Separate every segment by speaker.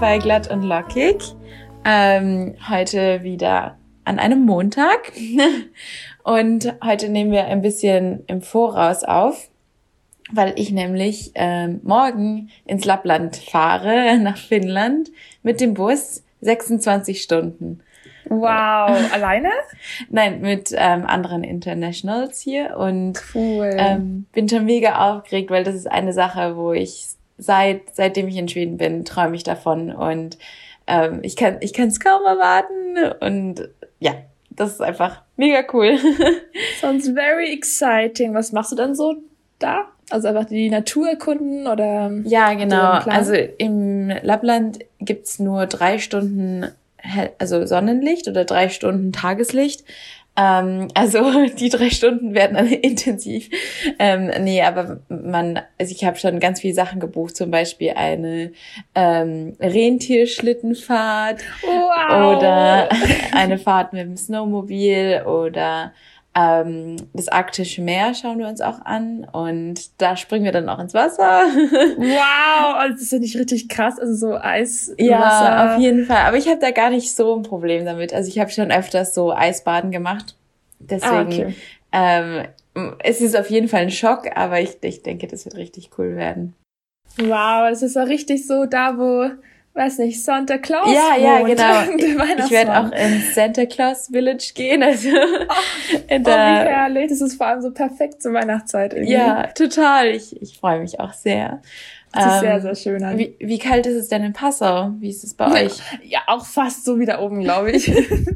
Speaker 1: bei Glatt und Lockig. Ähm, heute wieder an einem Montag. Und heute nehmen wir ein bisschen im Voraus auf, weil ich nämlich ähm, morgen ins Lappland fahre, nach Finnland, mit dem Bus 26 Stunden.
Speaker 2: Wow, alleine?
Speaker 1: Nein, mit ähm, anderen Internationals hier und cool. ähm, bin schon mega aufgeregt, weil das ist eine Sache, wo ich seit seitdem ich in Schweden bin, träume ich davon und ähm, ich kann ich kann es kaum erwarten und ja, das ist einfach mega cool.
Speaker 2: Sounds very exciting. Was machst du dann so da? Also einfach die Natur erkunden oder?
Speaker 1: Ja, genau. Also im Lappland gibt's nur drei Stunden also Sonnenlicht oder drei Stunden Tageslicht. Ähm, also die drei Stunden werden dann intensiv. Ähm, nee, aber man, also ich habe schon ganz viele Sachen gebucht, zum Beispiel eine ähm, Rentierschlittenfahrt wow. oder eine Fahrt mit dem Snowmobil oder ähm, das arktische Meer schauen wir uns auch an und da springen wir dann auch ins Wasser.
Speaker 2: wow, also das ist ja nicht richtig krass, also so Eis.
Speaker 1: Ja, Wasser. auf jeden Fall. Aber ich habe da gar nicht so ein Problem damit. Also ich habe schon öfters so Eisbaden gemacht. Deswegen, ah, okay. ähm, es ist auf jeden Fall ein Schock, aber ich, ich denke, das wird richtig cool werden.
Speaker 2: Wow, das ist auch richtig so da, wo weiß nicht, Santa Claus.
Speaker 1: Ja, ja, genau. Ich werde auch ins Santa Claus Village gehen. Also
Speaker 2: oh, da, oh, wie herrlich. Das ist vor allem so perfekt zur Weihnachtszeit
Speaker 1: irgendwie. Ja, total. Ich, ich freue mich auch sehr.
Speaker 2: Das ist ähm, sehr, sehr schön an.
Speaker 1: Wie, wie kalt ist es denn in Passau? Wie ist es bei euch?
Speaker 2: Ja, auch fast so wie da oben, glaube ich.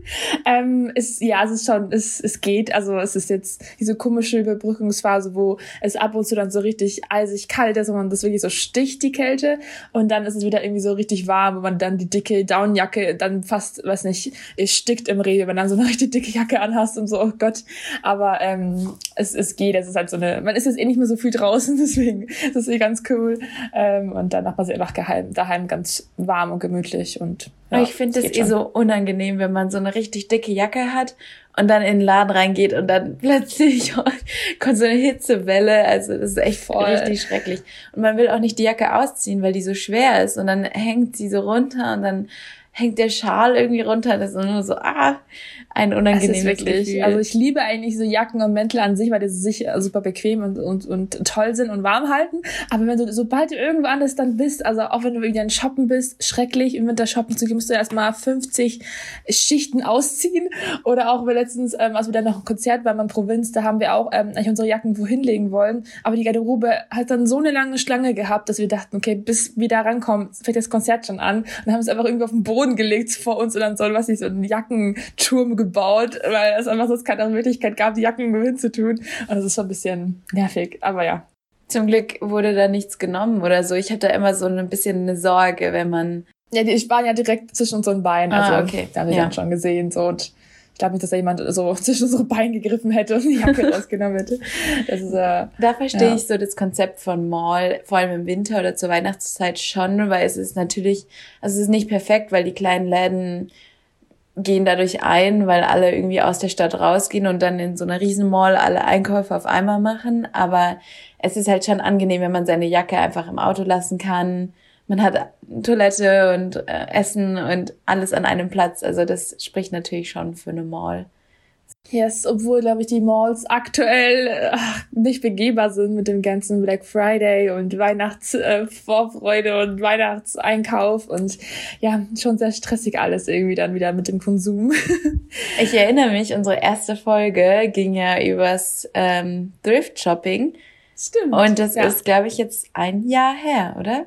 Speaker 2: ähm, ist, ja, es ist schon, es, es geht. Also es ist jetzt diese komische Überbrückungsphase, wo es ab und zu dann so richtig eisig kalt ist und man das wirklich so sticht, die Kälte. Und dann ist es wieder irgendwie so richtig warm, wo man dann die dicke Downjacke dann fast, weiß nicht, es stickt im Regen, wenn dann so eine richtig dicke Jacke anhast und so, oh Gott. Aber ähm, es, es geht. Es ist halt so eine, man ist jetzt eh nicht mehr so viel draußen, deswegen das ist eh ganz cool. Ähm, und dann macht man sich einfach geheim, daheim ganz warm und gemütlich. Und
Speaker 1: ja, ich finde es eh so unangenehm, wenn man so eine richtig dicke Jacke hat und dann in den Laden reingeht und dann plötzlich kommt so eine Hitzewelle. Also das ist echt Voll. richtig schrecklich. Und man will auch nicht die Jacke ausziehen, weil die so schwer ist. Und dann hängt sie so runter und dann hängt der Schal irgendwie runter. Das ist nur so, ah, ein unangenehmes
Speaker 2: wirklich, Gefühl. Also ich liebe eigentlich so Jacken und Mäntel an sich, weil die sich super bequem und, und, und toll sind und warm halten. Aber wenn du, sobald du irgendwo anders dann bist, also auch wenn du irgendwie an Shoppen bist, schrecklich im Winter shoppen zu gehen, musst du erstmal 50 Schichten ausziehen. Oder auch wir letztens, ähm, als wir dann noch ein Konzert waren in Provinz, da haben wir auch ähm, eigentlich unsere Jacken wohin legen wollen. Aber die Garderobe hat dann so eine lange Schlange gehabt, dass wir dachten, okay, bis wir da rankommen, fängt das Konzert schon an. Und haben es einfach irgendwie auf den Boden gelegt vor uns und dann so, was ich so einen Jackenturm gebaut, weil es einfach sonst keine Möglichkeit gab, die Jacken irgendwo hinzutun. Und das ist schon ein bisschen nervig, aber ja.
Speaker 1: Zum Glück wurde da nichts genommen oder so. Ich hatte da immer so ein bisschen eine Sorge, wenn man.
Speaker 2: Ja, die waren ja direkt zwischen unseren Beinen. Ah, also, okay. Da haben wir ja. dann schon gesehen, so. Und ich glaube nicht, dass da jemand so zwischen unsere Beine gegriffen hätte und die Jacke rausgenommen hätte. Das ist, äh,
Speaker 1: da verstehe ja. ich so das Konzept von Mall, vor allem im Winter oder zur Weihnachtszeit schon, weil es ist natürlich, also es ist nicht perfekt, weil die kleinen Läden gehen dadurch ein, weil alle irgendwie aus der Stadt rausgehen und dann in so einer Riesenmall alle Einkäufe auf einmal machen. Aber es ist halt schon angenehm, wenn man seine Jacke einfach im Auto lassen kann. Man hat Toilette und äh, Essen und alles an einem Platz. Also das spricht natürlich schon für eine Mall.
Speaker 2: Yes, obwohl, glaube ich, die Malls aktuell ach, nicht begehbar sind mit dem ganzen Black Friday und Weihnachtsvorfreude äh, und Weihnachtseinkauf und ja, schon sehr stressig alles irgendwie dann wieder mit dem Konsum.
Speaker 1: ich erinnere mich, unsere erste Folge ging ja übers ähm, Thrift Shopping. Stimmt. Und das ja. ist, glaube ich, jetzt ein Jahr her, oder?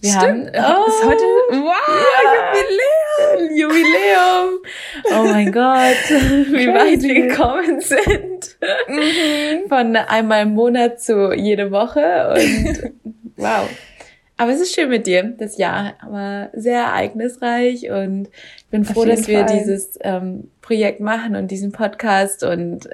Speaker 2: Wir Stimmt. haben oh, ist heute wow, ja. Jubiläum, Jubiläum.
Speaker 1: Oh mein Gott, wie weit wir gekommen sind. Mhm. Von einmal im Monat zu jede Woche und wow. Aber es ist schön mit dir. Das Jahr war sehr ereignisreich und ich bin froh, dass wir Fall. dieses ähm, Projekt machen und diesen Podcast und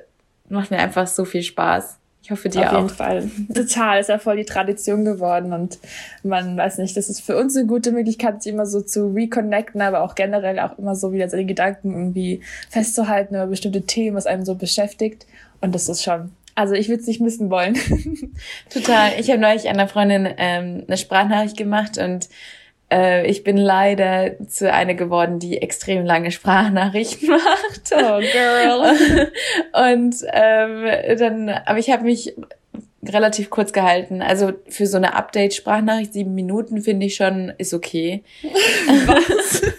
Speaker 1: macht mir einfach so viel Spaß. Ich hoffe dir
Speaker 2: Auf auch. Auf jeden Fall. Total. Ist ja voll die Tradition geworden und man weiß nicht, das ist für uns eine gute Möglichkeit, sich immer so zu reconnecten, aber auch generell auch immer so wieder seine Gedanken irgendwie festzuhalten über bestimmte Themen, was einem so beschäftigt. Und das ist schon Also ich würde es nicht missen wollen.
Speaker 1: Total. Ich habe neulich einer Freundin ähm, eine Sprachnachricht gemacht und äh, ich bin leider zu einer geworden, die extrem lange Sprachnachrichten macht. Oh, girl. und ähm, dann, aber ich habe mich relativ kurz gehalten. Also für so eine Update-Sprachnachricht sieben Minuten finde ich schon ist okay. Was?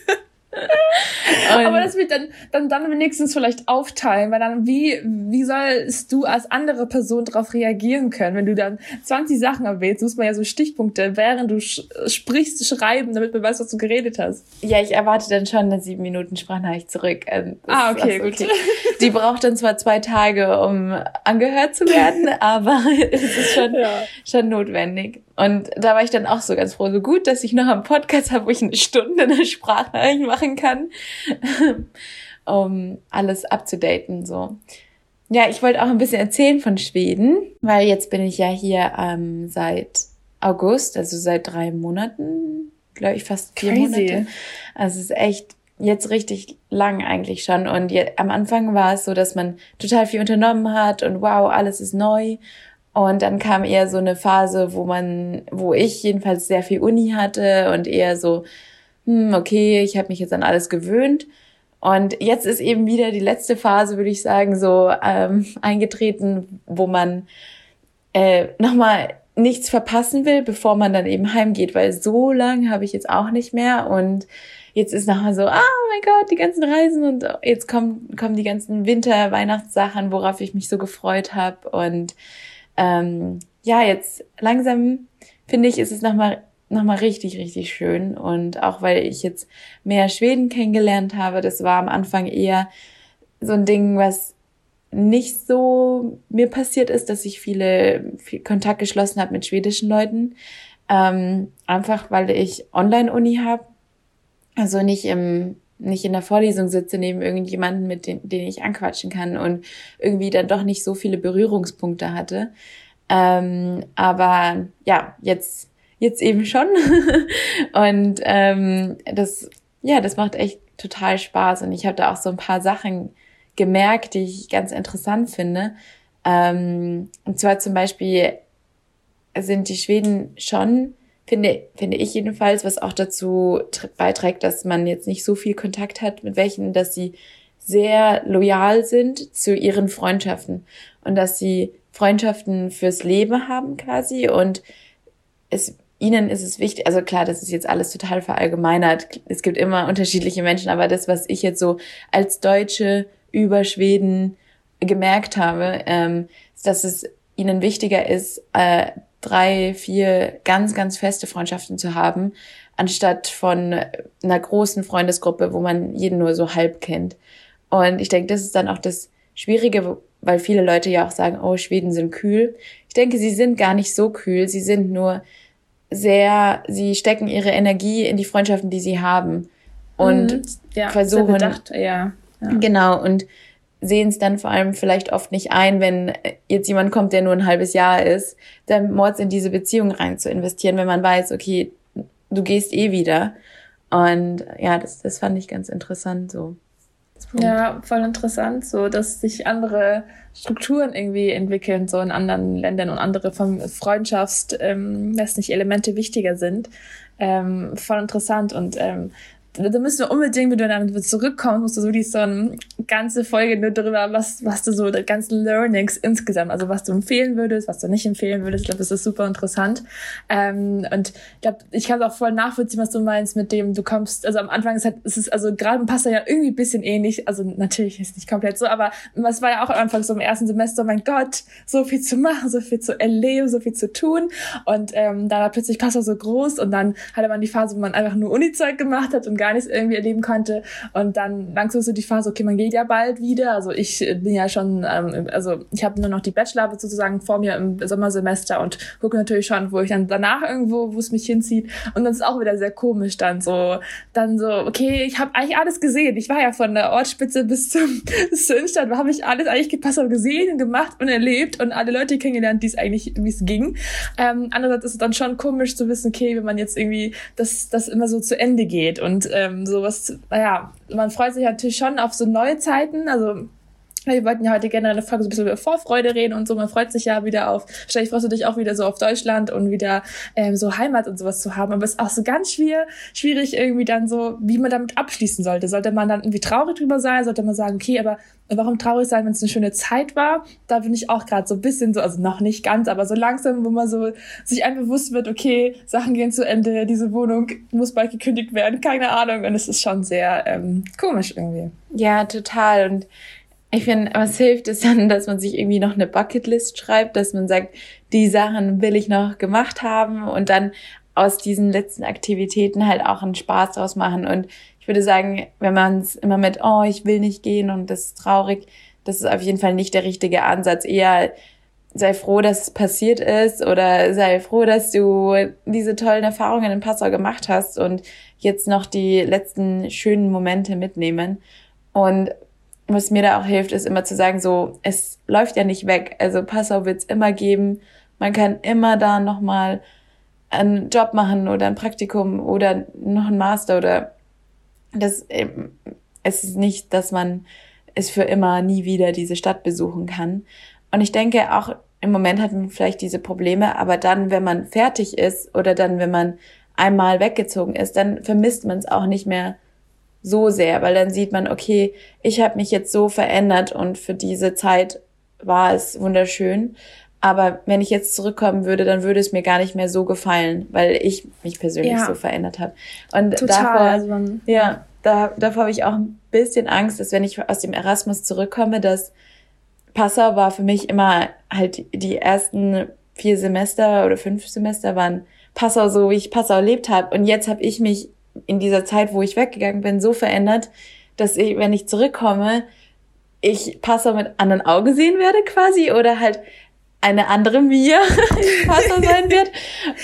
Speaker 2: Aber das wird dann, dann, dann wenigstens vielleicht aufteilen, weil dann, wie, wie sollst du als andere Person darauf reagieren können, wenn du dann 20 Sachen erwähnst, muss man ja so Stichpunkte, während du sprichst, schreiben, damit man weiß, was du geredet hast.
Speaker 1: Ja, ich erwarte dann schon eine sieben Minuten Sprachnachricht zurück. Ähm, das ah, okay, gut. Okay. Die braucht dann zwar zwei Tage, um angehört zu werden, aber es ist schon, ja. schon notwendig. Und da war ich dann auch so ganz froh, so gut, dass ich noch einen Podcast habe, wo ich eine Stunde eine Sprachnachricht machen kann, um alles abzudaten, so. Ja, ich wollte auch ein bisschen erzählen von Schweden, weil jetzt bin ich ja hier ähm, seit August, also seit drei Monaten, glaube ich, fast vier Crazy. Monate. Also es ist echt jetzt richtig lang eigentlich schon. Und je, am Anfang war es so, dass man total viel unternommen hat und wow, alles ist neu. Und dann kam eher so eine Phase, wo man, wo ich jedenfalls sehr viel Uni hatte und eher so, hm, okay, ich habe mich jetzt an alles gewöhnt. Und jetzt ist eben wieder die letzte Phase, würde ich sagen, so ähm, eingetreten, wo man äh, nochmal nichts verpassen will, bevor man dann eben heimgeht, weil so lang habe ich jetzt auch nicht mehr und jetzt ist nochmal so, ah oh mein Gott, die ganzen Reisen und jetzt kommen, kommen die ganzen Winter, Weihnachtssachen, worauf ich mich so gefreut habe und ähm, ja, jetzt langsam finde ich, ist es nochmal noch mal richtig, richtig schön. Und auch weil ich jetzt mehr Schweden kennengelernt habe, das war am Anfang eher so ein Ding, was nicht so mir passiert ist, dass ich viele viel Kontakt geschlossen habe mit schwedischen Leuten. Ähm, einfach weil ich Online-Uni habe. Also nicht im nicht in der Vorlesung sitze neben irgendjemanden, mit dem, den ich anquatschen kann und irgendwie dann doch nicht so viele Berührungspunkte hatte. Ähm, aber ja, jetzt, jetzt eben schon. und ähm, das, ja, das macht echt total Spaß. Und ich habe da auch so ein paar Sachen gemerkt, die ich ganz interessant finde. Ähm, und zwar zum Beispiel sind die Schweden schon finde, finde ich jedenfalls, was auch dazu beiträgt, dass man jetzt nicht so viel Kontakt hat mit welchen, dass sie sehr loyal sind zu ihren Freundschaften und dass sie Freundschaften fürs Leben haben quasi und es ihnen ist es wichtig, also klar, das ist jetzt alles total verallgemeinert. Es gibt immer unterschiedliche Menschen, aber das, was ich jetzt so als Deutsche über Schweden gemerkt habe, ähm, ist, dass es ihnen wichtiger ist, äh, drei, vier ganz, ganz feste Freundschaften zu haben, anstatt von einer großen Freundesgruppe, wo man jeden nur so halb kennt. Und ich denke, das ist dann auch das Schwierige, weil viele Leute ja auch sagen, oh, Schweden sind kühl. Ich denke, sie sind gar nicht so kühl. Sie sind nur sehr, sie stecken ihre Energie in die Freundschaften, die sie haben. Und mhm, ja, versuchen. Bedacht, ja, ja. Genau. Und sehen es dann vor allem vielleicht oft nicht ein, wenn jetzt jemand kommt, der nur ein halbes Jahr ist, dann Mords in diese Beziehung rein zu investieren, wenn man weiß, okay, du gehst eh wieder. Und ja, das, das fand ich ganz interessant so.
Speaker 2: Ja, voll interessant, so dass sich andere Strukturen irgendwie entwickeln, so in anderen Ländern und andere vom Freundschafts, ähm, weiß nicht, Elemente wichtiger sind. Ähm, voll interessant und ähm, da müssen wir unbedingt, wenn du dann zurückkommst, musst du so die so eine ganze Folge nur darüber, was, was du so, die ganzen Learnings insgesamt, also was du empfehlen würdest, was du nicht empfehlen würdest. Ich glaube, das ist super interessant. Ähm, und ich glaube, ich kann es auch voll nachvollziehen, was du meinst mit dem, du kommst, also am Anfang ist halt, ist es, also gerade im Pasta ja irgendwie ein bisschen ähnlich, also natürlich ist nicht komplett so, aber es war ja auch am Anfang so im ersten Semester, mein Gott, so viel zu machen, so viel zu erleben, so viel zu tun. Und ähm, dann war plötzlich Pasta so groß und dann hatte man die Phase, wo man einfach nur Uni-Zeug gemacht hat und gar nichts irgendwie erleben konnte. Und dann langsam so die Phase, okay, man geht ja bald wieder. Also ich bin ja schon, ähm, also ich habe nur noch die Bachelorarbeit sozusagen vor mir im Sommersemester und gucke natürlich schon, wo ich dann danach irgendwo, wo es mich hinzieht. Und dann ist auch wieder sehr komisch dann so, dann so, okay, ich habe eigentlich alles gesehen. Ich war ja von der Ortsspitze bis zum zur Innenstadt, habe ich alles eigentlich gepasst und gesehen, gemacht und erlebt und alle Leute kennengelernt, die es eigentlich, wie es ging. Ähm, andererseits ist es dann schon komisch zu wissen, okay, wenn man jetzt irgendwie das, das immer so zu Ende geht und ähm, sowas, naja, man freut sich natürlich schon auf so neue Zeiten, also wir wollten ja heute generell eine Folge so ein bisschen über Vorfreude reden und so. Man freut sich ja wieder auf, wahrscheinlich freust du dich auch wieder so auf Deutschland und wieder ähm, so Heimat und sowas zu haben. Aber es ist auch so ganz schwer, schwierig irgendwie dann so, wie man damit abschließen sollte. Sollte man dann irgendwie traurig drüber sein? Sollte man sagen, okay, aber warum traurig sein, wenn es eine schöne Zeit war? Da bin ich auch gerade so ein bisschen so, also noch nicht ganz, aber so langsam, wo man so sich einem bewusst wird, okay, Sachen gehen zu Ende, diese Wohnung muss bald gekündigt werden, keine Ahnung. Und es ist schon sehr ähm, komisch irgendwie.
Speaker 1: Ja, total. Und ich finde, was hilft, ist dann, dass man sich irgendwie noch eine Bucketlist schreibt, dass man sagt, die Sachen will ich noch gemacht haben und dann aus diesen letzten Aktivitäten halt auch einen Spaß draus machen. Und ich würde sagen, wenn man es immer mit, oh, ich will nicht gehen und das ist traurig, das ist auf jeden Fall nicht der richtige Ansatz. Eher sei froh, dass es passiert ist oder sei froh, dass du diese tollen Erfahrungen in Passau gemacht hast und jetzt noch die letzten schönen Momente mitnehmen. Und was mir da auch hilft, ist immer zu sagen, so, es läuft ja nicht weg. Also Passau wird es immer geben. Man kann immer da nochmal einen Job machen oder ein Praktikum oder noch ein Master oder das, es ist nicht, dass man es für immer nie wieder diese Stadt besuchen kann. Und ich denke auch im Moment hat man vielleicht diese Probleme, aber dann, wenn man fertig ist oder dann, wenn man einmal weggezogen ist, dann vermisst man es auch nicht mehr so sehr, weil dann sieht man, okay, ich habe mich jetzt so verändert und für diese Zeit war es wunderschön. Aber wenn ich jetzt zurückkommen würde, dann würde es mir gar nicht mehr so gefallen, weil ich mich persönlich ja. so verändert habe. Und Total, davor, also ja, da, davor habe ich auch ein bisschen Angst, dass wenn ich aus dem Erasmus zurückkomme, dass Passau war für mich immer halt die ersten vier Semester oder fünf Semester waren Passau so, wie ich Passau erlebt habe. Und jetzt habe ich mich in dieser Zeit, wo ich weggegangen bin, so verändert, dass ich, wenn ich zurückkomme, ich Passau mit anderen Augen sehen werde quasi oder halt eine andere Mia Passau sein wird.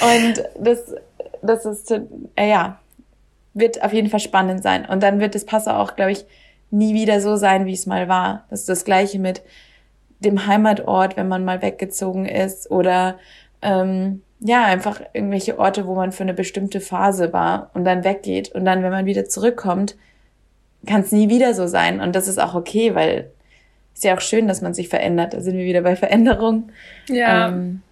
Speaker 1: Und das, das ist, äh, ja, wird auf jeden Fall spannend sein. Und dann wird das Passau auch, glaube ich, nie wieder so sein, wie es mal war. Das ist das Gleiche mit dem Heimatort, wenn man mal weggezogen ist oder ähm, ja, einfach irgendwelche Orte, wo man für eine bestimmte Phase war und dann weggeht. Und dann, wenn man wieder zurückkommt, kann es nie wieder so sein. Und das ist auch okay, weil ist ja auch schön, dass man sich verändert. Da sind wir wieder bei Veränderung.
Speaker 2: Ja. Ähm,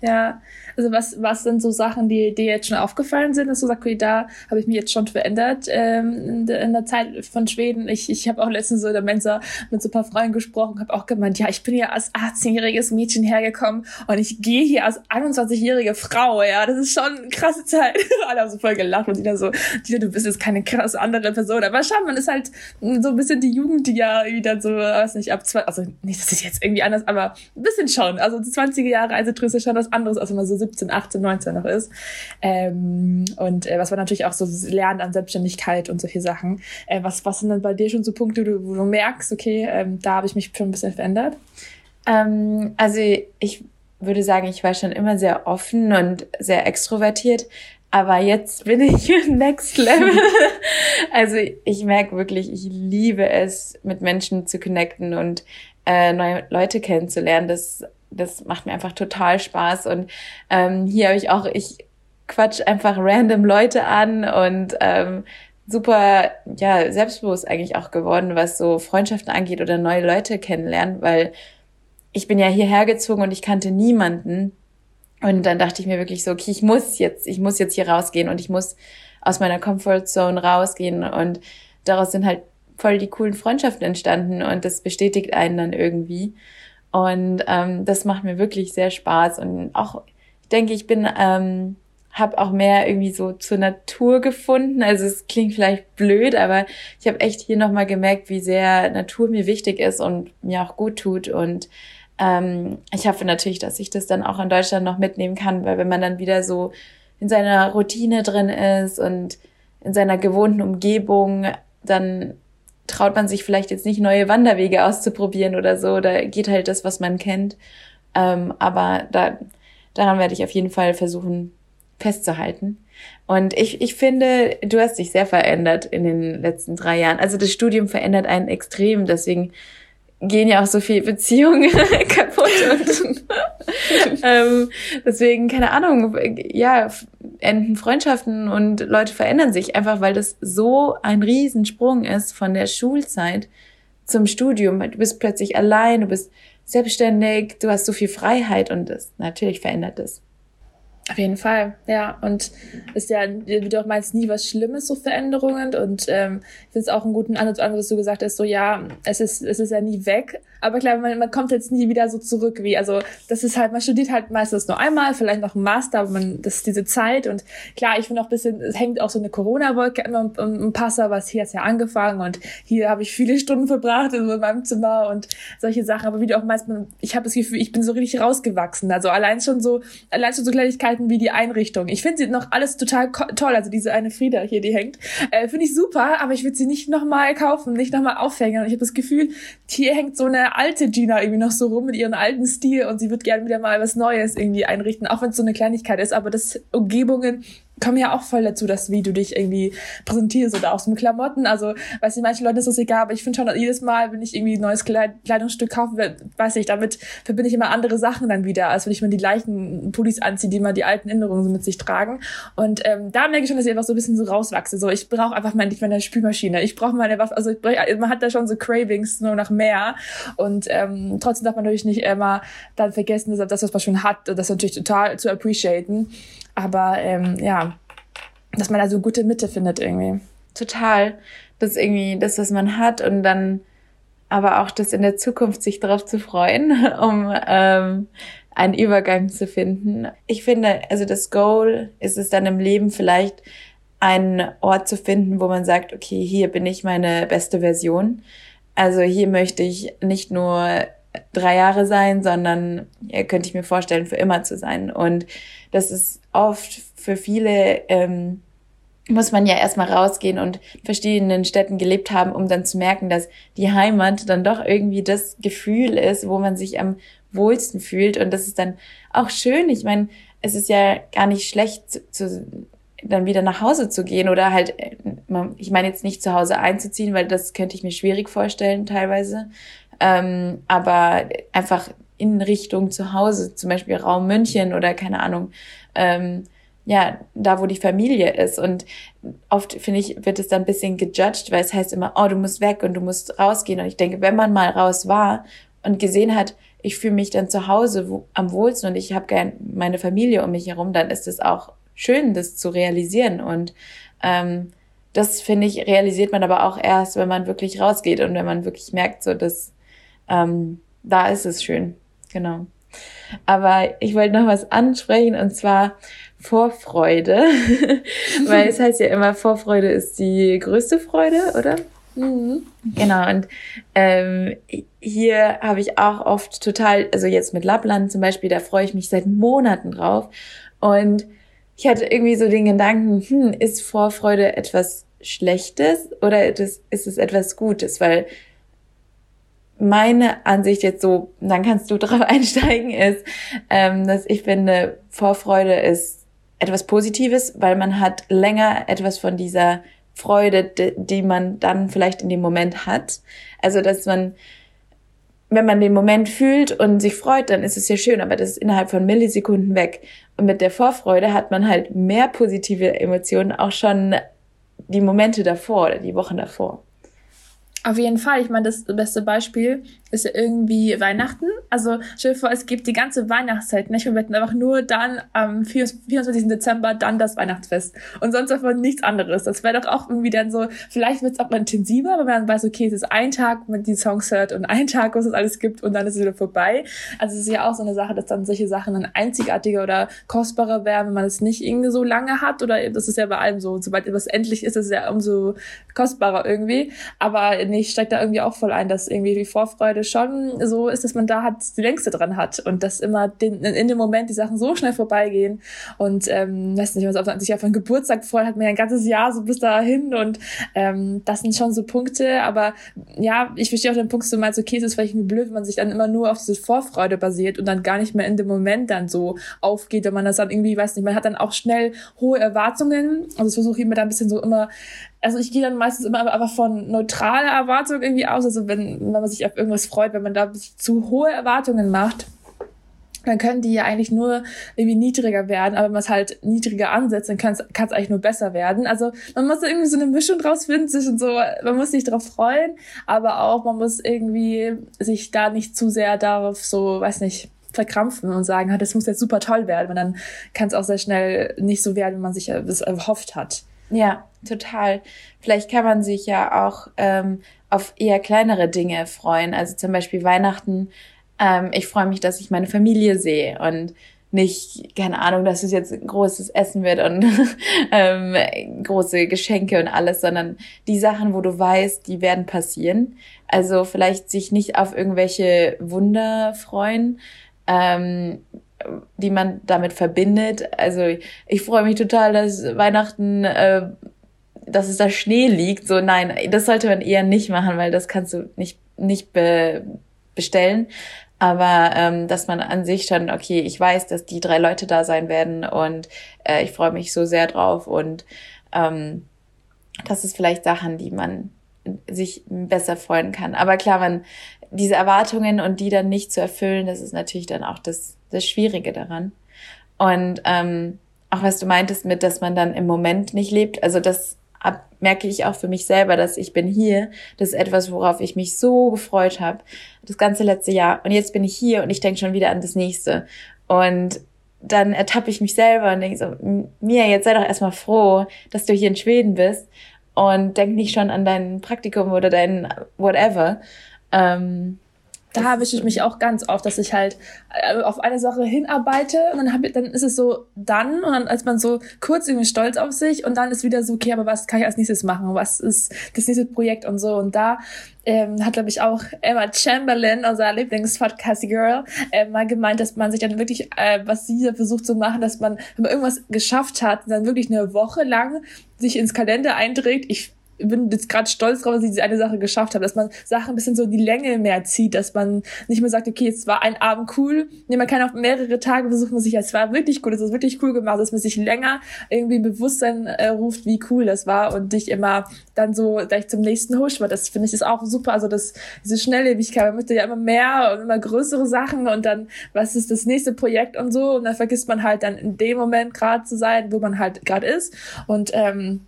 Speaker 2: ja, also was, was sind so Sachen, die dir jetzt schon aufgefallen sind, dass du sagst, okay, da habe ich mich jetzt schon verändert ähm, in, de, in der Zeit von Schweden. Ich, ich habe auch letztens so in der Mensa mit so ein paar Freunden gesprochen, habe auch gemeint, ja, ich bin ja als 18-jähriges Mädchen hergekommen und ich gehe hier als 21-jährige Frau, ja, das ist schon eine krasse Zeit. Alle haben so voll gelacht und die dann so, die, du bist jetzt keine krass andere Person, aber schau, man ist halt so ein bisschen die Jugend, die ja wieder so, weiß nicht, ab zwei, also nicht, das ist jetzt irgendwie anders, aber ein bisschen schon. Also 20er Jahre Reisetröste schon was anderes, als wenn man so 17, 18, 19 noch ist. Ähm, und äh, was war natürlich auch so Lernen an Selbstständigkeit und solche Sachen. Äh, was, was sind dann bei dir schon so Punkte, wo du, wo du merkst, okay, ähm, da habe ich mich schon ein bisschen verändert?
Speaker 1: Ähm, also ich würde sagen, ich war schon immer sehr offen und sehr extrovertiert. Aber jetzt bin ich next level. also ich merke wirklich, ich liebe es, mit Menschen zu connecten und äh, neue Leute kennenzulernen. Das das macht mir einfach total Spaß. Und ähm, hier habe ich auch, ich quatsch einfach random Leute an und ähm, super, ja, selbstbewusst eigentlich auch geworden, was so Freundschaften angeht oder neue Leute kennenlernen, weil ich bin ja hierher gezogen und ich kannte niemanden. Und dann dachte ich mir wirklich so, okay, ich muss jetzt, ich muss jetzt hier rausgehen und ich muss aus meiner Comfortzone rausgehen und daraus sind halt voll die coolen Freundschaften entstanden und das bestätigt einen dann irgendwie. Und ähm, das macht mir wirklich sehr Spaß. Und auch, ich denke, ich bin, ähm, habe auch mehr irgendwie so zur Natur gefunden. Also es klingt vielleicht blöd, aber ich habe echt hier nochmal gemerkt, wie sehr Natur mir wichtig ist und mir auch gut tut. Und ähm, ich hoffe natürlich, dass ich das dann auch in Deutschland noch mitnehmen kann, weil wenn man dann wieder so in seiner Routine drin ist und in seiner gewohnten Umgebung, dann traut man sich vielleicht jetzt nicht neue Wanderwege auszuprobieren oder so. Da geht halt das, was man kennt. Ähm, aber da, daran werde ich auf jeden Fall versuchen festzuhalten. Und ich, ich finde, du hast dich sehr verändert in den letzten drei Jahren. Also das Studium verändert einen extrem. Deswegen gehen ja auch so viele Beziehungen kaputt und ähm, deswegen, keine Ahnung, ja, enden Freundschaften und Leute verändern sich einfach, weil das so ein Riesensprung ist von der Schulzeit zum Studium. Du bist plötzlich allein, du bist selbstständig, du hast so viel Freiheit und das natürlich verändert es.
Speaker 2: Auf jeden Fall, ja. Und ist ja, wie du auch meinst, nie was Schlimmes, so Veränderungen. Und ähm, ich finde es auch einen guten Ansatz an, was du gesagt hast, so ja, es ist, es ist ja nie weg. Aber klar, man, man kommt jetzt nie wieder so zurück wie, also das ist halt, man studiert halt meistens nur einmal, vielleicht noch ein Master, aber man, das ist diese Zeit. Und klar, ich finde auch ein bisschen, es hängt auch so eine Corona-Wolke immer um, um, um Passau, was hier hat ja angefangen und hier habe ich viele Stunden verbracht in meinem Zimmer und solche Sachen. Aber wie du auch meinst, man, ich habe das Gefühl, ich bin so richtig rausgewachsen. Also allein schon so, allein schon so Kleinigkeiten Kleinigkeiten wie die Einrichtung. Ich finde sie noch alles total toll. Also diese eine Frieda hier, die hängt, äh, finde ich super, aber ich würde sie nicht nochmal kaufen, nicht nochmal aufhängen. Und ich habe das Gefühl, hier hängt so eine alte Gina irgendwie noch so rum mit ihrem alten Stil und sie wird gerne wieder mal was Neues irgendwie einrichten, auch wenn es so eine Kleinigkeit ist. Aber das Umgebungen kommen ja auch voll dazu, dass wie du dich irgendwie präsentierst oder auch so mit Klamotten. Also, weiß nicht, manchen Leuten ist das egal, aber ich finde schon, jedes Mal, wenn ich irgendwie ein neues Kleidungsstück kaufe, weiß ich, damit verbinde ich immer andere Sachen dann wieder, als wenn ich mir die gleichen Pullis anziehe, die immer die alten Erinnerungen so mit sich tragen. Und ähm, da merke ich schon, dass ich einfach so ein bisschen so rauswachse. So, ich brauche einfach nicht meine Spülmaschine. Ich brauche meine Waffe, also ich brauch, man hat da schon so Cravings nur nach mehr. Und ähm, trotzdem darf man natürlich nicht immer dann vergessen, dass das, was man schon hat, das natürlich total zu appreciaten. Aber ähm, ja, dass man da so eine gute Mitte findet irgendwie.
Speaker 1: Total. Das irgendwie das, was man hat und dann aber auch das in der Zukunft sich darauf zu freuen, um ähm, einen Übergang zu finden. Ich finde, also das Goal ist es dann im Leben vielleicht einen Ort zu finden, wo man sagt, okay, hier bin ich meine beste Version. Also hier möchte ich nicht nur drei Jahre sein, sondern hier könnte ich mir vorstellen, für immer zu sein. Und das ist oft für viele, ähm, muss man ja erstmal rausgehen und verschiedenen Städten gelebt haben, um dann zu merken, dass die Heimat dann doch irgendwie das Gefühl ist, wo man sich am wohlsten fühlt. Und das ist dann auch schön. Ich meine, es ist ja gar nicht schlecht, zu, zu, dann wieder nach Hause zu gehen oder halt, äh, ich meine jetzt nicht zu Hause einzuziehen, weil das könnte ich mir schwierig vorstellen teilweise. Ähm, aber einfach in Richtung zu Hause, zum Beispiel Raum München oder keine Ahnung, ähm, ja, da wo die Familie ist. Und oft, finde ich, wird es dann ein bisschen gejudged, weil es heißt immer, oh, du musst weg und du musst rausgehen. Und ich denke, wenn man mal raus war und gesehen hat, ich fühle mich dann zu Hause wo, am wohlsten und ich habe gern meine Familie um mich herum, dann ist es auch schön, das zu realisieren. Und ähm, das, finde ich, realisiert man aber auch erst, wenn man wirklich rausgeht und wenn man wirklich merkt, so dass ähm, da ist es schön. Genau. Aber ich wollte noch was ansprechen und zwar Vorfreude, weil es heißt ja immer, Vorfreude ist die größte Freude, oder? Mhm. Genau, und ähm, hier habe ich auch oft total, also jetzt mit Lappland zum Beispiel, da freue ich mich seit Monaten drauf. Und ich hatte irgendwie so den Gedanken, hm, ist Vorfreude etwas Schlechtes oder ist es etwas Gutes? Weil meine Ansicht jetzt so, dann kannst du drauf einsteigen, ist, ähm, dass ich finde, Vorfreude ist etwas Positives, weil man hat länger etwas von dieser Freude, die, die man dann vielleicht in dem Moment hat. Also, dass man, wenn man den Moment fühlt und sich freut, dann ist es ja schön, aber das ist innerhalb von Millisekunden weg. Und mit der Vorfreude hat man halt mehr positive Emotionen, auch schon die Momente davor oder die Wochen davor.
Speaker 2: Auf jeden Fall. Ich meine, das beste Beispiel ist ja irgendwie Weihnachten. Also stell dir vor, es gibt die ganze Weihnachtszeit nicht. Wir wetten einfach nur dann am 24. Dezember dann das Weihnachtsfest. Und sonst davon nichts anderes. Das wäre doch auch irgendwie dann so, vielleicht wird es auch mal intensiver, wenn man weiß, okay, es ist ein Tag, wo man die Songs hört und ein Tag, wo es alles gibt und dann ist es wieder vorbei. Also es ist ja auch so eine Sache, dass dann solche Sachen dann einzigartiger oder kostbarer wären, wenn man es nicht irgendwie so lange hat. Oder das ist ja bei allem so. Sobald etwas endlich ist, ist es ja umso kostbarer irgendwie. Aber nee, ich steige da irgendwie auch voll ein, dass irgendwie die Vorfreude schon so ist, dass man da hat die längste dran hat und dass immer den, in dem Moment die Sachen so schnell vorbeigehen. Und ähm, weiß nicht, was sich auf einen Geburtstag freut, hat man ja ein ganzes Jahr so bis dahin und ähm, das sind schon so Punkte, aber ja, ich verstehe auch den Punkt, du meinst, okay, es ist vielleicht blöd, wenn man sich dann immer nur auf diese Vorfreude basiert und dann gar nicht mehr in dem Moment dann so aufgeht, wenn man das dann irgendwie, weiß nicht, man hat dann auch schnell hohe Erwartungen, also ich versuche immer da ein bisschen so immer also ich gehe dann meistens immer einfach von neutraler Erwartung irgendwie aus. Also wenn, wenn man sich auf irgendwas freut, wenn man da zu hohe Erwartungen macht, dann können die ja eigentlich nur irgendwie niedriger werden, aber wenn man es halt niedriger ansetzt, dann kann es eigentlich nur besser werden. Also man muss irgendwie so eine Mischung draus finden zwischen so, man muss sich darauf freuen, aber auch man muss irgendwie sich da nicht zu sehr darauf so, weiß nicht, verkrampfen und sagen, das muss jetzt super toll werden, weil dann kann es auch sehr schnell nicht so werden, wie man sich das erhofft hat.
Speaker 1: Ja, total. Vielleicht kann man sich ja auch ähm, auf eher kleinere Dinge freuen. Also zum Beispiel Weihnachten ähm, ich freue mich, dass ich meine Familie sehe und nicht, keine Ahnung, dass es jetzt ein großes Essen wird und ähm, große Geschenke und alles, sondern die Sachen, wo du weißt, die werden passieren. Also vielleicht sich nicht auf irgendwelche Wunder freuen, ähm, die man damit verbindet. Also ich freue mich total, dass Weihnachten, äh, dass es da Schnee liegt. So nein, das sollte man eher nicht machen, weil das kannst du nicht nicht be bestellen aber ähm, dass man an sich schon, okay, ich weiß, dass die drei Leute da sein werden und äh, ich freue mich so sehr drauf und ähm, das ist vielleicht Sachen, die man sich besser freuen kann. Aber klar, man diese Erwartungen und die dann nicht zu erfüllen, das ist natürlich dann auch das, das Schwierige daran. Und ähm, auch was du meintest mit, dass man dann im Moment nicht lebt, also das ab, merke ich auch für mich selber, dass ich bin hier. Das ist etwas, worauf ich mich so gefreut habe, das ganze letzte Jahr. Und jetzt bin ich hier und ich denke schon wieder an das nächste. Und dann ertappe ich mich selber und denke so, Mia, jetzt sei doch erstmal froh, dass du hier in Schweden bist und denk nicht schon an dein Praktikum oder dein whatever. Ähm,
Speaker 2: da erwische ich mich auch ganz oft, dass ich halt äh, auf eine Sache hinarbeite und dann, hab, dann ist es so dann und dann ist man so kurz irgendwie stolz auf sich und dann ist wieder so, okay, aber was kann ich als nächstes machen? Was ist das nächste Projekt und so? Und da ähm, hat, glaube ich, auch Emma Chamberlain, unser Lieblingspodcast-Girl, äh, mal gemeint, dass man sich dann wirklich, äh, was sie versucht zu machen, dass man, wenn man irgendwas geschafft hat, dann wirklich eine Woche lang sich ins Kalender einträgt. Ich bin jetzt gerade stolz drauf, dass ich diese eine Sache geschafft habe, dass man Sachen ein bisschen so die Länge mehr zieht, dass man nicht mehr sagt, okay, es war ein Abend cool. Nee, man kann auch mehrere Tage versuchen, man sich, es war wirklich cool, es ist wirklich cool gemacht, dass man sich länger irgendwie Bewusstsein äh, ruft, wie cool das war und dich immer dann so gleich zum nächsten huscht, weil das finde ich ist auch super, also das, diese Schnelllebigkeit, man möchte ja immer mehr und immer größere Sachen und dann, was ist das nächste Projekt und so und dann vergisst man halt dann in dem Moment gerade zu sein, wo man halt gerade ist und ähm,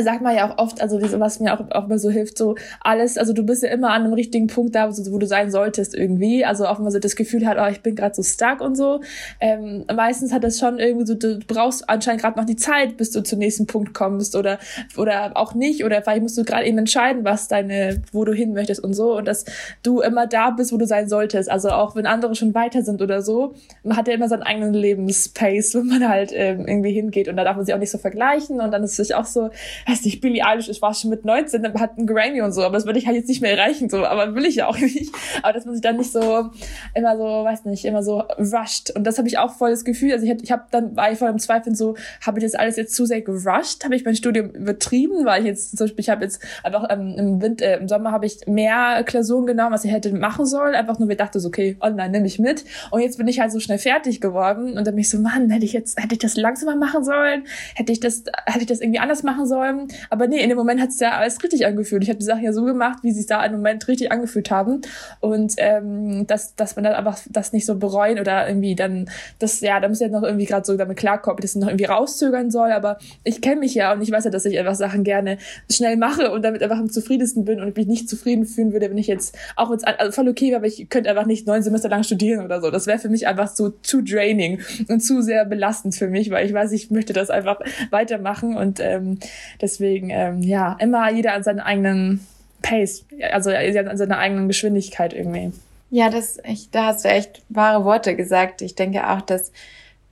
Speaker 2: sagt man ja auch oft, also was mir auch, auch immer so hilft, so alles, also du bist ja immer an einem richtigen Punkt da, wo du sein solltest irgendwie. Also auch wenn man so das Gefühl hat, oh, ich bin gerade so stuck und so. Ähm, meistens hat das schon irgendwie so, du brauchst anscheinend gerade noch die Zeit, bis du zum nächsten Punkt kommst oder oder auch nicht. Oder vielleicht musst du gerade eben entscheiden, was deine, wo du hin möchtest und so. Und dass du immer da bist, wo du sein solltest. Also auch wenn andere schon weiter sind oder so, man hat ja immer seinen eigenen Lebensspace, wenn man halt ähm, irgendwie hingeht. Und da darf man sich auch nicht so vergleichen. Und dann ist es auch so, weiß nicht, Billie Eilish, ich war schon mit 19, hat einen Grammy und so, aber das würde ich halt jetzt nicht mehr erreichen, so, aber will ich ja auch nicht. Aber dass man sich dann nicht so, immer so, weiß nicht, immer so rusht. Und das habe ich auch voll das Gefühl, also ich, ich habe dann, war ich voll im Zweifeln so, habe ich das alles jetzt zu sehr gerusht? Habe ich mein Studium übertrieben? Weil ich jetzt, zum Beispiel, ich habe jetzt einfach ähm, im, Winter, äh, im Sommer habe ich mehr Klausuren genommen, was ich hätte machen sollen, einfach nur, ich dachte so, okay, online nehme ich mit. Und jetzt bin ich halt so schnell fertig geworden und dann bin ich so, Mann, hätte ich jetzt, hätte ich das langsamer machen sollen? Hätte ich das, hätte ich das irgendwie anders machen sollen? Aber nee, in dem Moment hat es ja alles richtig angefühlt. Ich habe die Sachen ja so gemacht, wie sie es da im Moment richtig angefühlt haben. Und ähm, dass, dass man dann einfach das nicht so bereuen oder irgendwie dann, das, ja, da muss ich ja noch irgendwie gerade so damit klarkommen, dass ich noch irgendwie rauszögern soll. Aber ich kenne mich ja und ich weiß ja, dass ich einfach Sachen gerne schnell mache und damit einfach am zufriedensten bin und ich mich nicht zufrieden fühlen würde, wenn ich jetzt, auch es also voll okay wäre, aber ich könnte einfach nicht neun Semester lang studieren oder so. Das wäre für mich einfach so zu draining und zu sehr belastend für mich, weil ich weiß, ich möchte das einfach weitermachen und ähm, deswegen ähm, ja, immer jeder an seinen eigenen Pace, also an seiner eigenen Geschwindigkeit irgendwie.
Speaker 1: Ja, das, ich, da hast du echt wahre Worte gesagt. Ich denke auch, dass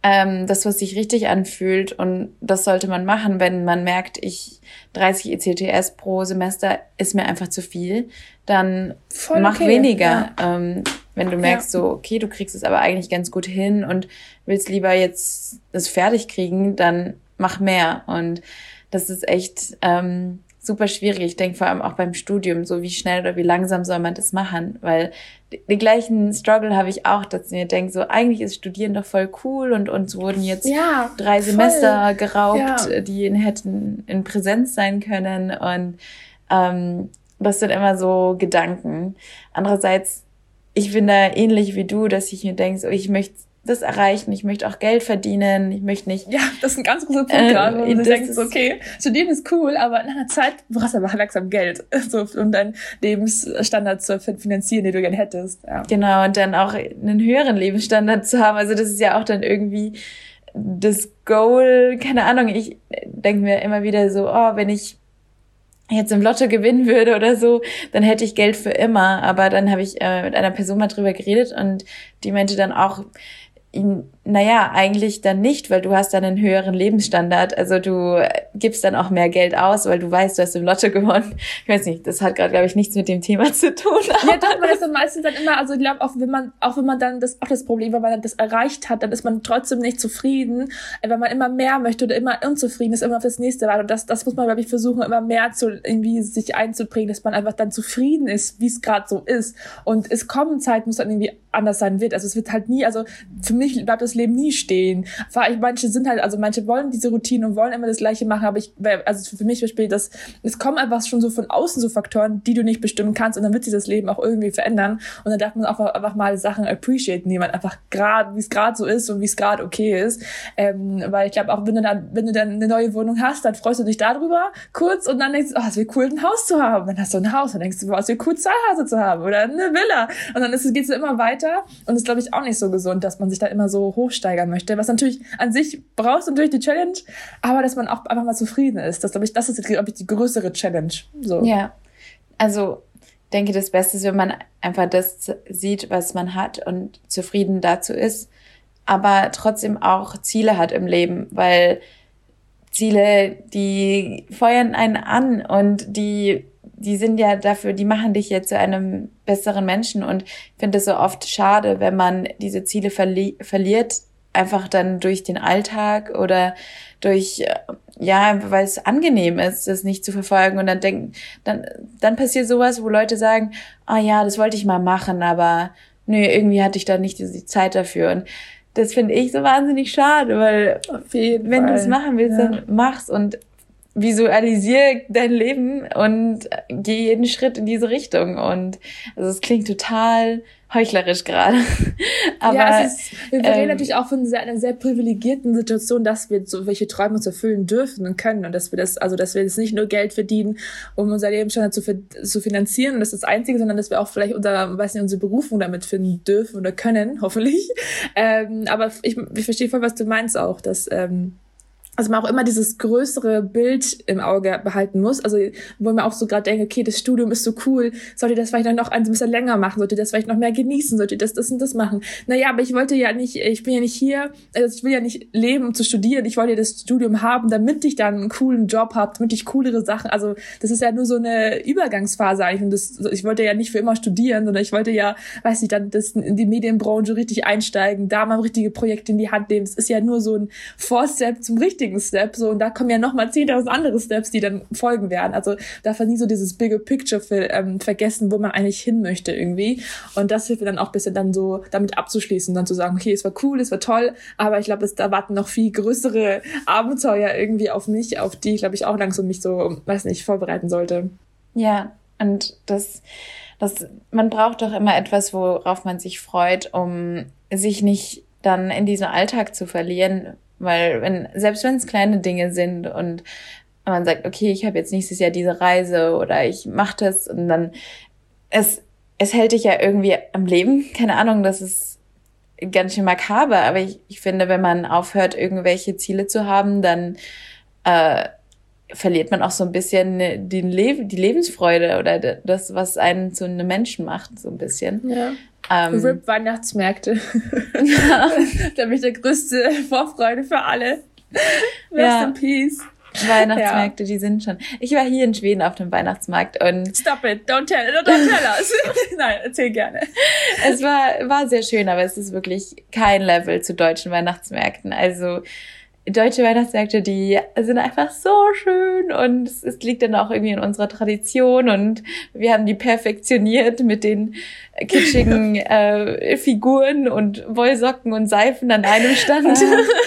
Speaker 1: ähm, das, was sich richtig anfühlt, und das sollte man machen, wenn man merkt, ich 30 ECTS pro Semester ist mir einfach zu viel, dann Voll mach okay, weniger. Ja. Ähm, wenn du merkst, ja. so, okay, du kriegst es aber eigentlich ganz gut hin und willst lieber jetzt es fertig kriegen, dann mach mehr. Und das ist echt ähm, super schwierig. Ich denke vor allem auch beim Studium, so wie schnell oder wie langsam soll man das machen, weil den gleichen Struggle habe ich auch, dass ich mir denke, so eigentlich ist Studieren doch voll cool und uns wurden jetzt ja, drei Semester voll. geraubt, ja. die in, hätten in Präsenz sein können und ähm, das sind immer so Gedanken. Andererseits, ich bin da ähnlich wie du, dass ich mir denke, so, ich möchte das erreichen, ich möchte auch Geld verdienen, ich möchte nicht.
Speaker 2: Ja, das ist ein ganz großer Punkt äh, gerade, wo du denkst, okay, studieren ist cool, aber in einer Zeit brauchst du aber langsam Geld, so, um deinen Lebensstandard zu finanzieren, den du gerne hättest. Ja.
Speaker 1: Genau, und dann auch einen höheren Lebensstandard zu haben. Also das ist ja auch dann irgendwie das Goal, keine Ahnung, ich denke mir immer wieder so, oh, wenn ich jetzt im Lotto gewinnen würde oder so, dann hätte ich Geld für immer. Aber dann habe ich äh, mit einer Person mal drüber geredet und die meinte dann auch, naja, eigentlich dann nicht, weil du hast dann einen höheren Lebensstandard. Also du gibst dann auch mehr Geld aus, weil du weißt, du hast im Lotto gewonnen. Ich weiß nicht, das hat gerade, glaube ich, nichts mit dem Thema zu tun.
Speaker 2: Ja, doch, man ist dann meistens dann immer, also ich glaube, auch wenn man, auch wenn man dann das, auch das Problem, wenn man dann das erreicht hat, dann ist man trotzdem nicht zufrieden. Wenn man immer mehr möchte oder immer unzufrieden ist, immer auf das nächste wartet. Und das, das muss man, glaube ich, versuchen, immer mehr zu, irgendwie sich einzubringen, dass man einfach dann zufrieden ist, wie es gerade so ist. Und es kommen Zeiten, muss dann irgendwie anders sein wird. Also es wird halt nie, also für mich bleibt das Leben nie stehen. Manche sind halt, also manche wollen diese Routine und wollen immer das Gleiche machen, aber ich, also für mich Beispiel, das, es kommen einfach schon so von außen so Faktoren, die du nicht bestimmen kannst und dann wird sich das Leben auch irgendwie verändern und dann darf man auch einfach mal Sachen appreciaten, die man einfach gerade, wie es gerade so ist und wie es gerade okay ist. Ähm, weil ich glaube auch, wenn du dann, wenn du dann eine neue Wohnung hast, dann freust du dich darüber kurz und dann denkst du, oh, es wäre cool, ein Haus zu haben. Dann hast du ein Haus und denkst du, oh, es wäre cool, zwei Häuser zu haben oder eine Villa. Und dann geht es immer weiter weiter. Und das glaube ich auch nicht so gesund, dass man sich da immer so hochsteigern möchte. Was natürlich an sich brauchst du natürlich die Challenge, aber dass man auch einfach mal zufrieden ist. Das glaube ich, das ist glaube ich die größere Challenge. So.
Speaker 1: Ja. Also denke, das Beste ist, wenn man einfach das sieht, was man hat und zufrieden dazu ist, aber trotzdem auch Ziele hat im Leben, weil Ziele, die feuern einen an und die die sind ja dafür, die machen dich jetzt zu einem besseren Menschen. Und ich finde es so oft schade, wenn man diese Ziele verli verliert, einfach dann durch den Alltag oder durch, äh, ja, weil es angenehm ist, das nicht zu verfolgen. Und dann denken, dann, dann passiert sowas, wo Leute sagen, ah ja, das wollte ich mal machen, aber nö, irgendwie hatte ich da nicht die Zeit dafür. Und das finde ich so wahnsinnig schade, weil wenn du es machen willst, ja. dann mach's. Und visualisiere dein Leben und geh jeden Schritt in diese Richtung. Und also es klingt total heuchlerisch gerade. Aber
Speaker 2: ja, es ist, wir ähm, reden natürlich auch von sehr, einer sehr privilegierten Situation, dass wir so welche Träume uns erfüllen dürfen und können und dass wir das, also dass wir jetzt nicht nur Geld verdienen, um unser Lebensstandard zu, zu finanzieren und das ist das Einzige, sondern dass wir auch vielleicht unser, weiß nicht, unsere Berufung damit finden dürfen oder können, hoffentlich. Ähm, aber ich, ich verstehe voll, was du meinst auch, dass ähm, also man auch immer dieses größere Bild im Auge behalten muss. Also wo man auch so gerade denkt, okay, das Studium ist so cool, sollte das vielleicht noch ein bisschen länger machen, sollte das vielleicht noch mehr genießen, sollte das, das und das machen. Naja, aber ich wollte ja nicht, ich bin ja nicht hier, also ich will ja nicht leben, um zu studieren. Ich wollte ja das Studium haben, damit ich dann einen coolen Job habe, damit ich coolere Sachen, also das ist ja nur so eine Übergangsphase eigentlich. Und das, ich wollte ja nicht für immer studieren, sondern ich wollte ja, weiß ich, dann das in die Medienbranche richtig einsteigen, da mal richtige Projekte in die Hand nehmen. Es ist ja nur so ein Vorstep zum richtigen richtigen Step, so, und da kommen ja nochmal 10.000 andere Steps, die dann folgen werden. Also darf man nie so dieses bigger picture für, ähm, vergessen, wo man eigentlich hin möchte irgendwie. Und das hilft mir dann auch ein bisschen dann so damit abzuschließen, dann zu sagen, okay, es war cool, es war toll, aber ich glaube, da warten noch viel größere Abenteuer irgendwie auf mich, auf die, glaube ich, auch langsam mich so, weiß nicht, vorbereiten sollte.
Speaker 1: Ja, und das, das, man braucht doch immer etwas, worauf man sich freut, um sich nicht dann in diesem Alltag zu verlieren, weil wenn, selbst wenn es kleine Dinge sind und man sagt, okay, ich habe jetzt nächstes Jahr diese Reise oder ich mache das und dann es, es hält dich ja irgendwie am Leben. Keine Ahnung, das ist ganz schön makaber, aber ich, ich finde, wenn man aufhört, irgendwelche Ziele zu haben, dann äh, verliert man auch so ein bisschen den Le die Lebensfreude oder das, was einen zu einem Menschen macht, so ein bisschen.
Speaker 2: Ja. Ähm, RIP Weihnachtsmärkte. Ja. da bin ich der größte Vorfreude für alle. Rest
Speaker 1: ja. in Peace. Weihnachtsmärkte, ja. die sind schon. Ich war hier in Schweden auf dem Weihnachtsmarkt und.
Speaker 2: Stop it, don't tell, don't tell us. Nein, erzähl gerne.
Speaker 1: Es war, war sehr schön, aber es ist wirklich kein Level zu deutschen Weihnachtsmärkten. Also, deutsche Weihnachtsmärkte, die sind einfach so schön und es, es liegt dann auch irgendwie in unserer Tradition und wir haben die perfektioniert mit den kitschigen äh, Figuren und Wollsocken und Seifen an einem Stand.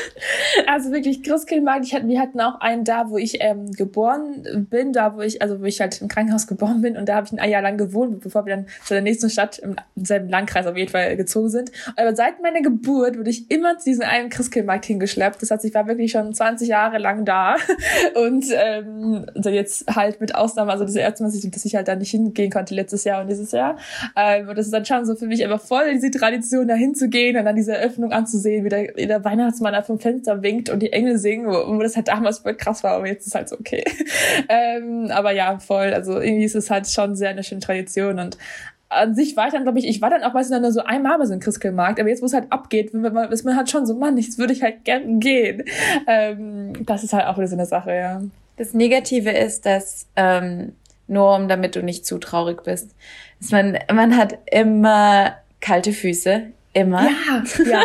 Speaker 2: also wirklich Christkindlmarkt. Ich hatte, wir hatten auch einen da, wo ich ähm, geboren bin, da wo ich, also wo ich halt im Krankenhaus geboren bin und da habe ich ein Jahr lang gewohnt, bevor wir dann zu der nächsten Stadt im selben Landkreis auf jeden Fall gezogen sind. Aber seit meiner Geburt wurde ich immer zu diesem einen Christkindlmarkt hingeschleppt. Das heißt, ich war wirklich schon 20 Jahre lang da und ähm, also jetzt halt mit Ausnahme, also das erste Mal, dass ich halt da nicht hingehen konnte letztes Jahr und dieses Jahr. Ähm, und das ist dann schon so für mich einfach voll diese Tradition, da hinzugehen und dann diese Eröffnung anzusehen, wie der, der Weihnachtsmann da vom Fenster winkt und die Engel singen, wo, wo das halt damals voll krass war, aber jetzt ist halt so okay. ähm, aber ja, voll. Also irgendwie ist es halt schon sehr eine schöne Tradition und an sich war ich dann, glaube ich, ich war dann auch meistens dann so einmal bei so einem Christkindlmarkt, aber jetzt, wo es halt abgeht, ist man halt schon so, Mann, jetzt würde ich halt gern gehen. Ähm, das ist halt auch wieder so eine Sache, ja.
Speaker 1: Das Negative ist, dass, ähm, nur um damit du nicht zu traurig bist, dass man, man hat immer kalte Füße. Immer. Ja, ja.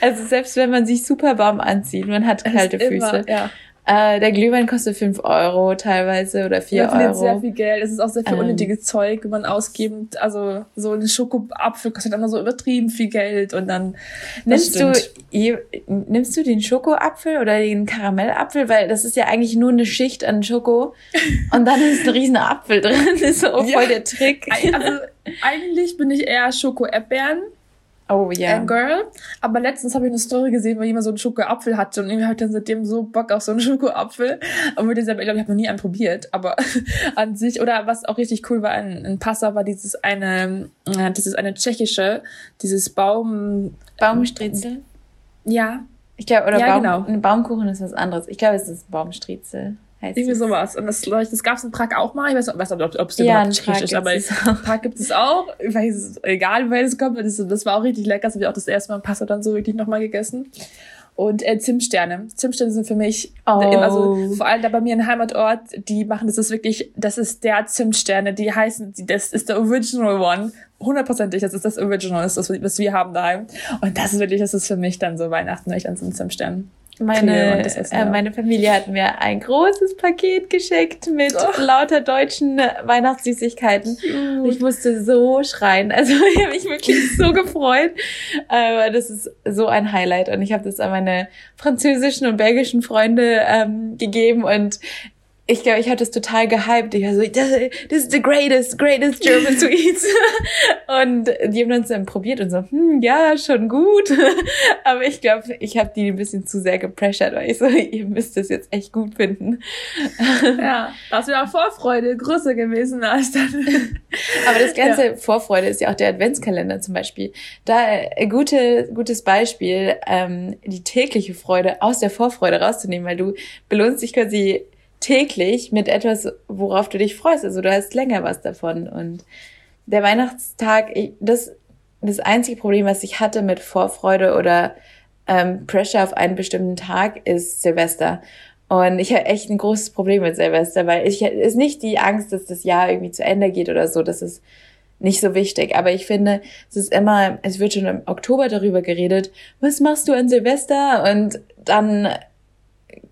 Speaker 1: also selbst wenn man sich super warm anzieht, man hat kalte Füße. Immer, ja. Äh, der Glühwein kostet fünf Euro teilweise oder vier Euro.
Speaker 2: sehr viel Geld. Es ist auch sehr viel ähm, unnötiges Zeug, wenn man ausgibt. Also so ein Schokoapfel kostet immer so übertrieben viel Geld und dann.
Speaker 1: Nimmst du, nimmst du den Schokoapfel oder den Karamellapfel? Weil das ist ja eigentlich nur eine Schicht an Schoko und dann ist ein riesen Apfel drin. Das ist so ja. voll der Trick.
Speaker 2: Also eigentlich bin ich eher Schoko-Erdbeeren. Oh ja. Yeah. Girl. Aber letztens habe ich eine Story gesehen, wo jemand so einen Schokoapfel hatte und irgendwie habe ich dann seitdem so Bock auf so einen Schokoapfel. Und mit dieser, ich glaube, ich habe noch nie einen probiert, aber an sich, oder was auch richtig cool war in, in Passau, war dieses eine, äh, das ist eine tschechische, dieses Baum.
Speaker 1: Baumstriezel? Ja. Ich glaube, oder ja, Baum, genau. ein Baumkuchen ist was anderes. Ich glaube, es ist Baumstriezel
Speaker 2: heißt Irgendwie es. sowas. Und das, das gab es in Prag auch mal. Ich weiß, nicht, ob es ja, überhaupt tschechisch ist, aber in Prag gibt es auch. Ich weiß, egal, woher es kommt. Das, das war auch richtig lecker. Das habe ich auch das erste Mal in Passau dann so wirklich nochmal gegessen. Und äh, Zimtsterne. Zimtsterne sind für mich, oh. also vor allem da bei mir in Heimatort, die machen das ist wirklich, das ist der Zimtsterne. Die heißen, das ist der Original One. Hundertprozentig, das ist das Original, das ist das, was wir haben daheim. Und das ist wirklich, das ist für mich dann so Weihnachten, wenn ich an so einen Zimtstern
Speaker 1: meine, äh, meine Familie hat mir ein großes Paket geschickt mit oh. lauter deutschen Weihnachtssüßigkeiten. Cute. Ich musste so schreien. Also ich habe mich wirklich so gefreut. Aber das ist so ein Highlight. Und ich habe das an meine französischen und belgischen Freunde ähm, gegeben. Und ich glaube, ich hatte es total gehypt. Ich war so, this, this is the greatest, greatest German sweets. und die haben dann dann probiert und so, hm, ja, schon gut. Aber ich glaube, ich habe die ein bisschen zu sehr gepressured, weil ich so, ihr müsst es jetzt echt gut finden.
Speaker 2: ja, das wäre Vorfreude größer gewesen als dann.
Speaker 1: Aber das ganze ja. Vorfreude ist ja auch der Adventskalender zum Beispiel. Da äh, gute, gutes Beispiel, ähm, die tägliche Freude aus der Vorfreude rauszunehmen, weil du belohnst dich quasi täglich mit etwas, worauf du dich freust. Also du hast länger was davon. Und der Weihnachtstag, ich, das, das einzige Problem, was ich hatte mit Vorfreude oder ähm, Pressure auf einen bestimmten Tag, ist Silvester. Und ich habe echt ein großes Problem mit Silvester, weil ich ist nicht die Angst, dass das Jahr irgendwie zu Ende geht oder so. Das ist nicht so wichtig. Aber ich finde, es ist immer, es wird schon im Oktober darüber geredet, was machst du an Silvester? Und dann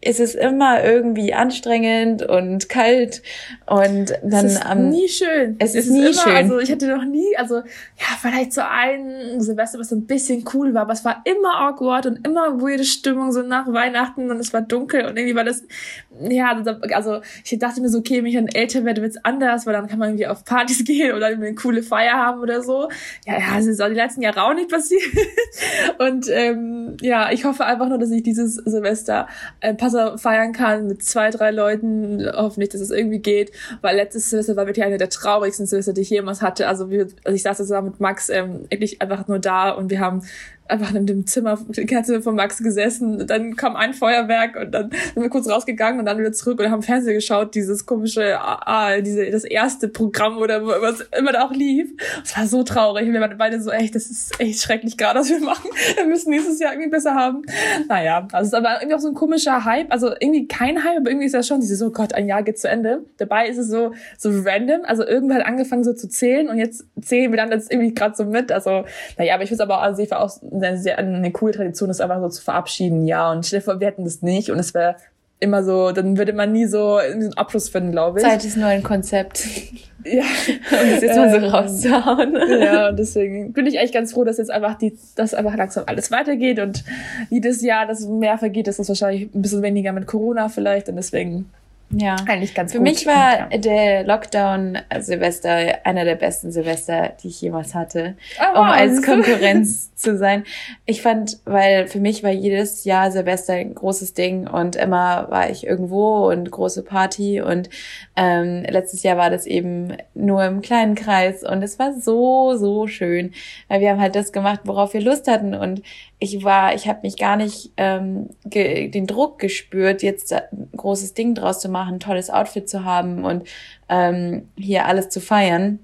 Speaker 1: ist es immer irgendwie anstrengend und kalt und dann
Speaker 2: es ist
Speaker 1: am
Speaker 2: nie schön. Es, es ist, nie immer, schön. Also ich hatte noch nie, also ja, vielleicht so ein Silvester, was so ein bisschen cool war, aber es war immer awkward und immer weirde Stimmung so nach Weihnachten und es war dunkel und irgendwie war das ja, also, also ich dachte mir so, okay, wenn ich dann älter werde, wird's anders, weil dann kann man irgendwie auf Partys gehen oder eine coole Feier haben oder so. Ja, ja, das ist auch die letzten Jahre auch nicht passiert. und ähm, ja, ich hoffe einfach nur, dass ich dieses Silvester ein paar Silvester feiern kann mit zwei, drei Leuten. Hoffentlich, dass es irgendwie geht, weil letztes Silvester war wirklich eine der traurigsten Silvester, die ich jemals hatte. Also, wir, also ich saß zusammen mit Max ähm, wirklich einfach nur da und wir haben einfach in dem Zimmer, Kerze von Max gesessen. Dann kam ein Feuerwerk und dann sind wir kurz rausgegangen und dann wieder zurück und haben Fernsehen geschaut, dieses komische, ah, diese, das erste Programm oder was immer da auch lief. Es war so traurig. Und wir waren beide so, echt, das ist echt schrecklich gerade, was wir machen. Wir müssen nächstes Jahr irgendwie besser haben. Naja, also es ist aber irgendwie auch so ein komischer Hype. Also irgendwie kein Hype, aber irgendwie ist das schon dieses, oh Gott, ein Jahr geht zu Ende. Dabei ist es so, so random. Also irgendwann angefangen so zu zählen und jetzt zählen wir dann jetzt irgendwie gerade so mit. Also, naja, aber ich finde es aber, also ich war auch eine, sehr, eine coole Tradition, das einfach so zu verabschieden, ja. Und stell dir vor, wir hätten das nicht und es wäre immer so, dann würde man nie so einen Abschluss finden, glaube ich.
Speaker 1: Zeit ist nur ein Konzept. Ja. um das jetzt mal so ähm, rauszuhauen.
Speaker 2: Ja, und deswegen bin ich eigentlich ganz froh, dass jetzt einfach die, dass einfach langsam alles weitergeht und jedes Jahr, das mehr vergeht, ist das wahrscheinlich ein bisschen weniger mit Corona vielleicht und deswegen ja. Eigentlich ganz
Speaker 1: Für gut. mich war ja. der Lockdown Silvester einer der besten Silvester, die ich jemals hatte, oh, um als Konkurrenz zu sein. Ich fand, weil für mich war jedes Jahr Silvester ein großes Ding und immer war ich irgendwo und große Party und ähm, letztes Jahr war das eben nur im kleinen Kreis und es war so, so schön, weil wir haben halt das gemacht, worauf wir Lust hatten und ich war, ich habe mich gar nicht ähm, den Druck gespürt, jetzt ein großes Ding draus zu machen, ein tolles Outfit zu haben und ähm, hier alles zu feiern,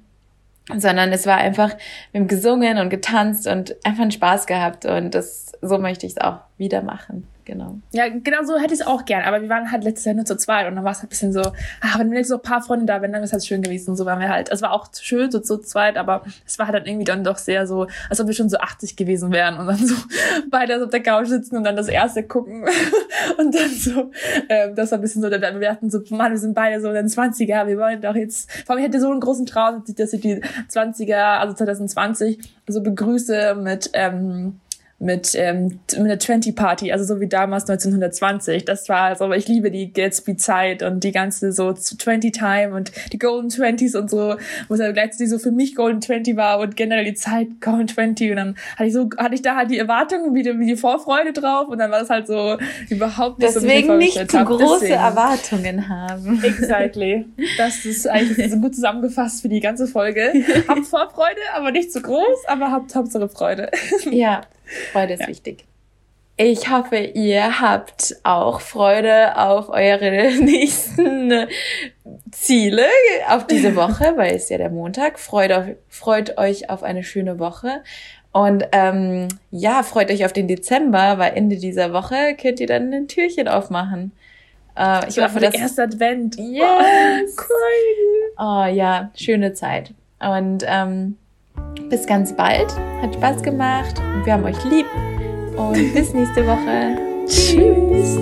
Speaker 1: sondern es war einfach, wir haben gesungen und getanzt und einfach einen Spaß gehabt und das so möchte ich es auch wieder machen genau.
Speaker 2: Ja, genau so hätte ich es auch gern. Aber wir waren halt letztes Jahr nur zu zweit und dann war es halt ein bisschen so, ah, wenn jetzt so ein paar Freunde da wären, dann wäre es halt schön gewesen. Und so waren wir halt. Es war auch schön, so zu zweit, aber es war halt dann irgendwie dann doch sehr so, als ob wir schon so 80 gewesen wären und dann so beide auf der Couch sitzen und dann das erste gucken. und dann so, ähm, das war ein bisschen so, wir hatten so, Mann, wir sind beide so in den 20er, wir wollen doch jetzt, vor allem ich hätte so einen großen Traum, dass ich die 20er, also 2020, so begrüße mit, ähm, mit, ähm, mit einer 20 Party, also so wie damals 1920. Das war also, aber ich liebe die Gatsby-Zeit und die ganze so 20 Time und die Golden Twenties und so, wo es ja gleichzeitig so für mich Golden 20 war und generell die Zeit Golden 20 und dann hatte ich so, hatte ich da halt die Erwartungen, wie die, wie die Vorfreude drauf und dann war das halt so überhaupt
Speaker 1: nicht Deswegen so, nicht zu große Deswegen. Erwartungen haben.
Speaker 2: Exactly. Das ist eigentlich so gut zusammengefasst für die ganze Folge. Habt Vorfreude, aber nicht zu groß, aber habt Hauptsache Freude.
Speaker 1: Ja, Freude ist ja. wichtig. Ich hoffe, ihr habt auch Freude auf eure nächsten Ziele auf diese Woche, weil es ja der Montag. Freut, auf, freut euch auf eine schöne Woche. Und ähm, ja, freut euch auf den Dezember, weil Ende dieser Woche könnt ihr dann ein Türchen aufmachen.
Speaker 2: Äh, ich hoffe, das erste Advent.
Speaker 1: Yes. Oh, oh ja, schöne Zeit. Und ähm, bis ganz bald. Hat Spaß gemacht. Wir haben euch lieb. Und bis nächste Woche. Tschüss.